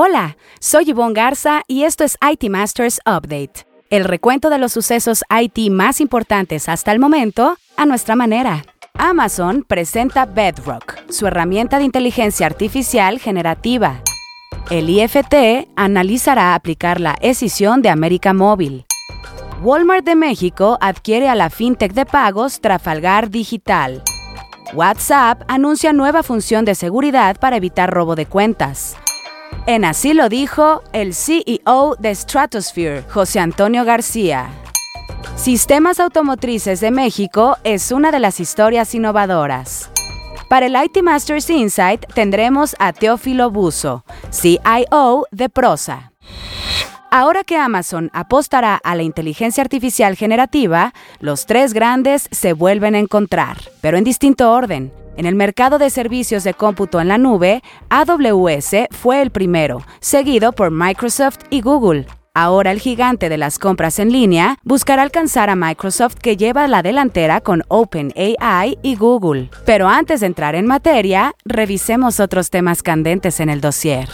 Hola, soy Yvonne Garza y esto es IT Masters Update, el recuento de los sucesos IT más importantes hasta el momento a nuestra manera. Amazon presenta Bedrock, su herramienta de inteligencia artificial generativa. El IFT analizará aplicar la escisión de América Móvil. Walmart de México adquiere a la fintech de pagos Trafalgar Digital. WhatsApp anuncia nueva función de seguridad para evitar robo de cuentas. En así lo dijo el CEO de Stratosphere, José Antonio García. Sistemas Automotrices de México es una de las historias innovadoras. Para el IT Masters Insight tendremos a Teófilo Buzo, CIO de Prosa. Ahora que Amazon apostará a la inteligencia artificial generativa, los tres grandes se vuelven a encontrar, pero en distinto orden. En el mercado de servicios de cómputo en la nube, AWS fue el primero, seguido por Microsoft y Google. Ahora el gigante de las compras en línea buscará alcanzar a Microsoft que lleva la delantera con OpenAI y Google. Pero antes de entrar en materia, revisemos otros temas candentes en el dossier.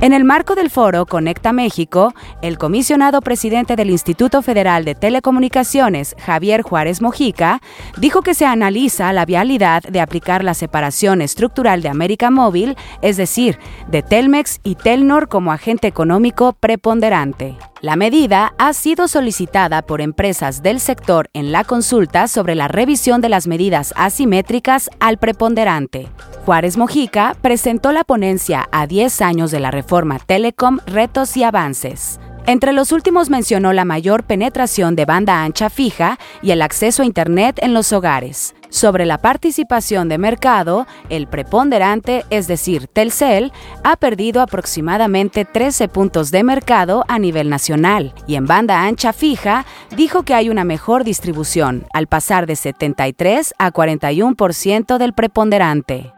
En el marco del foro Conecta México, el comisionado presidente del Instituto Federal de Telecomunicaciones, Javier Juárez Mojica, dijo que se analiza la vialidad de aplicar la separación estructural de América Móvil, es decir, de Telmex y Telnor como agente económico preponderante. La medida ha sido solicitada por empresas del sector en la consulta sobre la revisión de las medidas asimétricas al preponderante. Juárez Mojica presentó la ponencia a 10 años de la reforma Telecom, retos y avances. Entre los últimos mencionó la mayor penetración de banda ancha fija y el acceso a Internet en los hogares. Sobre la participación de mercado, el preponderante, es decir, Telcel, ha perdido aproximadamente 13 puntos de mercado a nivel nacional y en banda ancha fija dijo que hay una mejor distribución, al pasar de 73 a 41% del preponderante.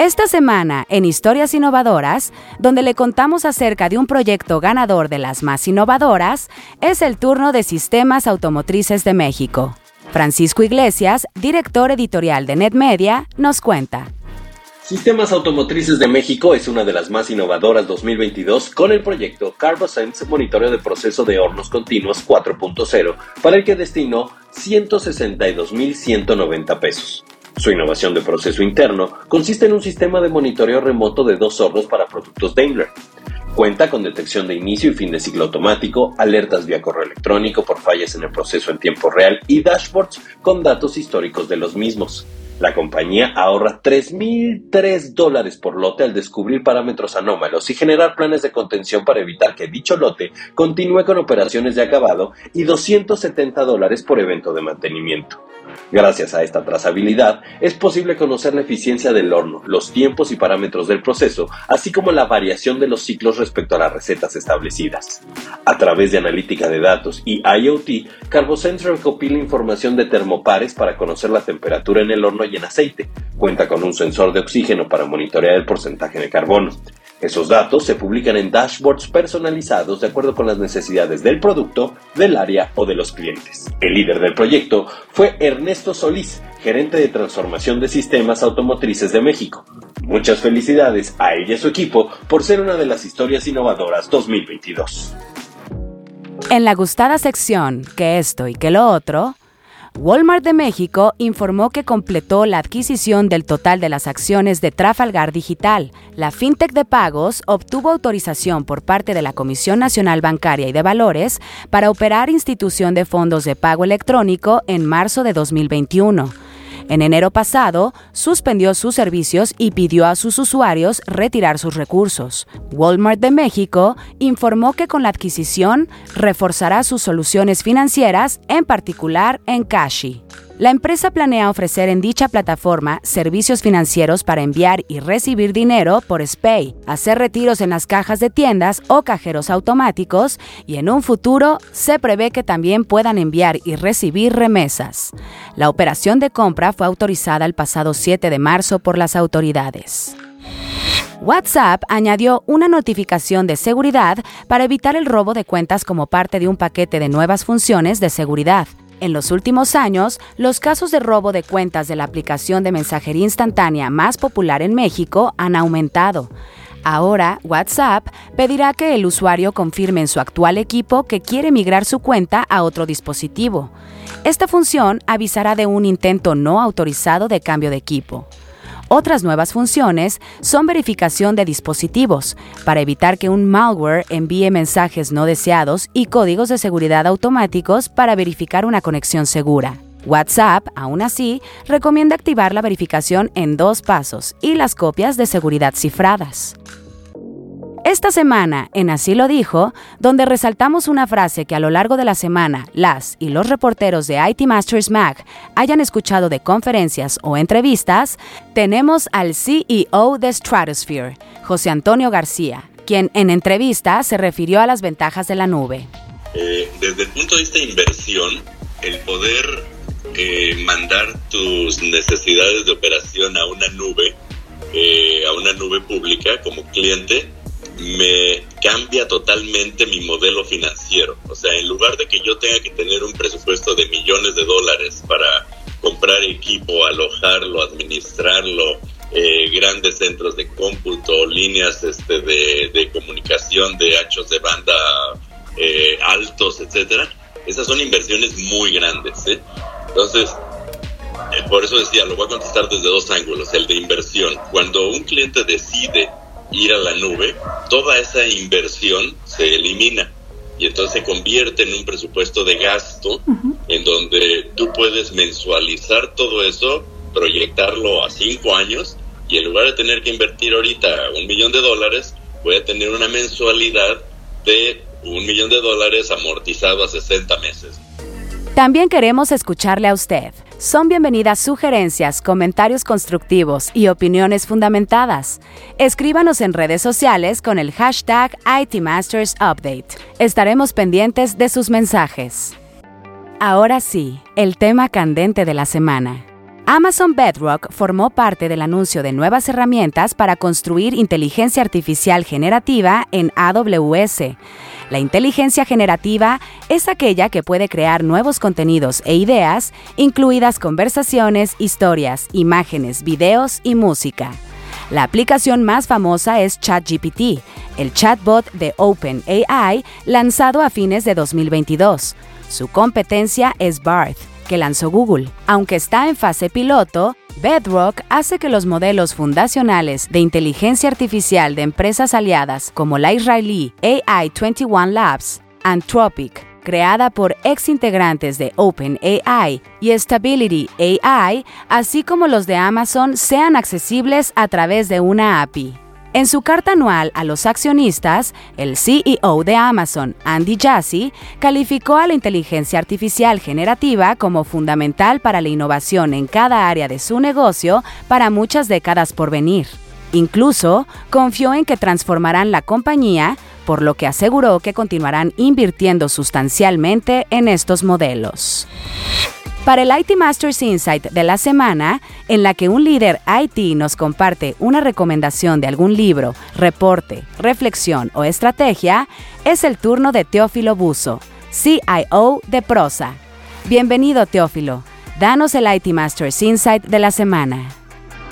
Esta semana, en Historias Innovadoras, donde le contamos acerca de un proyecto ganador de las más innovadoras, es el turno de Sistemas Automotrices de México. Francisco Iglesias, director editorial de NetMedia, nos cuenta. Sistemas Automotrices de México es una de las más innovadoras 2022 con el proyecto CarboSense Monitoreo de Proceso de Hornos Continuos 4.0, para el que destinó 162.190 pesos. Su innovación de proceso interno consiste en un sistema de monitoreo remoto de dos hornos para productos Daimler. Cuenta con detección de inicio y fin de ciclo automático, alertas vía correo electrónico por fallas en el proceso en tiempo real y dashboards con datos históricos de los mismos. La compañía ahorra 3.003 dólares por lote al descubrir parámetros anómalos y generar planes de contención para evitar que dicho lote continúe con operaciones de acabado y 270 dólares por evento de mantenimiento. Gracias a esta trazabilidad, es posible conocer la eficiencia del horno, los tiempos y parámetros del proceso, así como la variación de los ciclos respecto a las recetas establecidas. A través de analítica de datos y IoT, CarboSense recopila información de termopares para conocer la temperatura en el horno y en aceite. Cuenta con un sensor de oxígeno para monitorear el porcentaje de carbono. Esos datos se publican en dashboards personalizados de acuerdo con las necesidades del producto, del área o de los clientes. El líder del proyecto fue Ernesto Solís, gerente de transformación de sistemas automotrices de México. Muchas felicidades a ella y a su equipo por ser una de las historias innovadoras 2022. En la gustada sección que esto y que lo otro, Walmart de México informó que completó la adquisición del total de las acciones de Trafalgar Digital. La fintech de pagos obtuvo autorización por parte de la Comisión Nacional Bancaria y de Valores para operar institución de fondos de pago electrónico en marzo de 2021. En enero pasado, suspendió sus servicios y pidió a sus usuarios retirar sus recursos. Walmart de México informó que con la adquisición reforzará sus soluciones financieras, en particular en Cashi. La empresa planea ofrecer en dicha plataforma servicios financieros para enviar y recibir dinero por SPAY, hacer retiros en las cajas de tiendas o cajeros automáticos y en un futuro se prevé que también puedan enviar y recibir remesas. La operación de compra fue autorizada el pasado 7 de marzo por las autoridades. WhatsApp añadió una notificación de seguridad para evitar el robo de cuentas como parte de un paquete de nuevas funciones de seguridad. En los últimos años, los casos de robo de cuentas de la aplicación de mensajería instantánea más popular en México han aumentado. Ahora, WhatsApp pedirá que el usuario confirme en su actual equipo que quiere migrar su cuenta a otro dispositivo. Esta función avisará de un intento no autorizado de cambio de equipo. Otras nuevas funciones son verificación de dispositivos, para evitar que un malware envíe mensajes no deseados y códigos de seguridad automáticos para verificar una conexión segura. WhatsApp, aún así, recomienda activar la verificación en dos pasos y las copias de seguridad cifradas. Esta semana, en Así lo dijo, donde resaltamos una frase que a lo largo de la semana las y los reporteros de IT Masters Mag hayan escuchado de conferencias o entrevistas, tenemos al CEO de Stratosphere, José Antonio García, quien en entrevista se refirió a las ventajas de la nube. Eh, desde el punto de vista de inversión, el poder eh, mandar tus necesidades de operación a una nube, eh, a una nube pública como cliente, me cambia totalmente mi modelo financiero. O sea, en lugar de que yo tenga que tener un presupuesto de millones de dólares para comprar equipo, alojarlo, administrarlo, eh, grandes centros de cómputo, líneas este, de, comunicación de anchos de banda eh, altos, etcétera, esas son inversiones muy grandes. ¿eh? Entonces, por eso decía, lo voy a contestar desde dos ángulos. El de inversión. Cuando un cliente decide ir a la nube, toda esa inversión se elimina y entonces se convierte en un presupuesto de gasto en donde tú puedes mensualizar todo eso, proyectarlo a cinco años y en lugar de tener que invertir ahorita un millón de dólares, voy a tener una mensualidad de un millón de dólares amortizado a 60 meses. También queremos escucharle a usted. Son bienvenidas sugerencias, comentarios constructivos y opiniones fundamentadas. Escríbanos en redes sociales con el hashtag ITMastersUpdate. Estaremos pendientes de sus mensajes. Ahora sí, el tema candente de la semana. Amazon Bedrock formó parte del anuncio de nuevas herramientas para construir inteligencia artificial generativa en AWS. La inteligencia generativa es aquella que puede crear nuevos contenidos e ideas, incluidas conversaciones, historias, imágenes, videos y música. La aplicación más famosa es ChatGPT, el chatbot de OpenAI lanzado a fines de 2022. Su competencia es Barth que lanzó Google. Aunque está en fase piloto, Bedrock hace que los modelos fundacionales de inteligencia artificial de empresas aliadas como la israelí AI21 Labs, Anthropic, creada por ex integrantes de OpenAI y Stability AI, así como los de Amazon, sean accesibles a través de una API. En su carta anual a los accionistas, el CEO de Amazon, Andy Jassy, calificó a la inteligencia artificial generativa como fundamental para la innovación en cada área de su negocio para muchas décadas por venir. Incluso confió en que transformarán la compañía, por lo que aseguró que continuarán invirtiendo sustancialmente en estos modelos. Para el IT Masters Insight de la semana, en la que un líder IT nos comparte una recomendación de algún libro, reporte, reflexión o estrategia, es el turno de Teófilo Buzo, CIO de Prosa. Bienvenido Teófilo, danos el IT Masters Insight de la semana.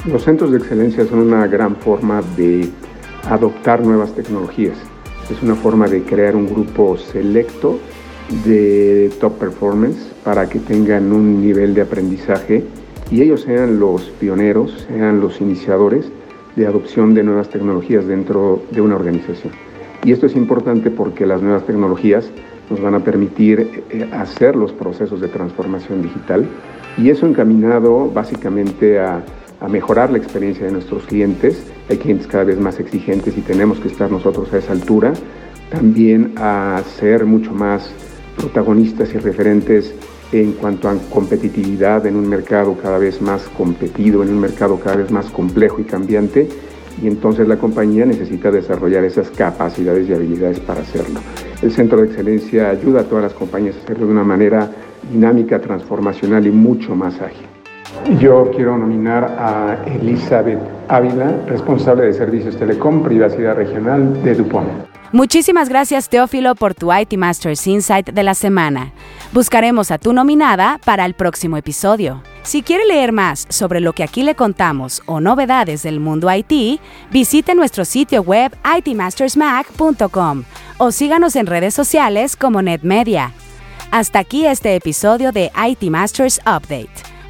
Los centros de excelencia son una gran forma de adoptar nuevas tecnologías. Es una forma de crear un grupo selecto de top performance para que tengan un nivel de aprendizaje y ellos sean los pioneros, sean los iniciadores de adopción de nuevas tecnologías dentro de una organización. Y esto es importante porque las nuevas tecnologías nos van a permitir eh, hacer los procesos de transformación digital y eso encaminado básicamente a, a mejorar la experiencia de nuestros clientes. Hay clientes cada vez más exigentes y tenemos que estar nosotros a esa altura. También a ser mucho más protagonistas y referentes en cuanto a competitividad en un mercado cada vez más competido, en un mercado cada vez más complejo y cambiante, y entonces la compañía necesita desarrollar esas capacidades y habilidades para hacerlo. El Centro de Excelencia ayuda a todas las compañías a hacerlo de una manera dinámica, transformacional y mucho más ágil. Yo quiero nominar a Elizabeth Ávila, responsable de Servicios Telecom, Privacidad Regional de Dupont. Muchísimas gracias Teófilo por tu IT Masters Insight de la semana. Buscaremos a tu nominada para el próximo episodio. Si quiere leer más sobre lo que aquí le contamos o novedades del mundo IT, visite nuestro sitio web itmastersmac.com o síganos en redes sociales como NetMedia. Hasta aquí este episodio de IT Masters Update,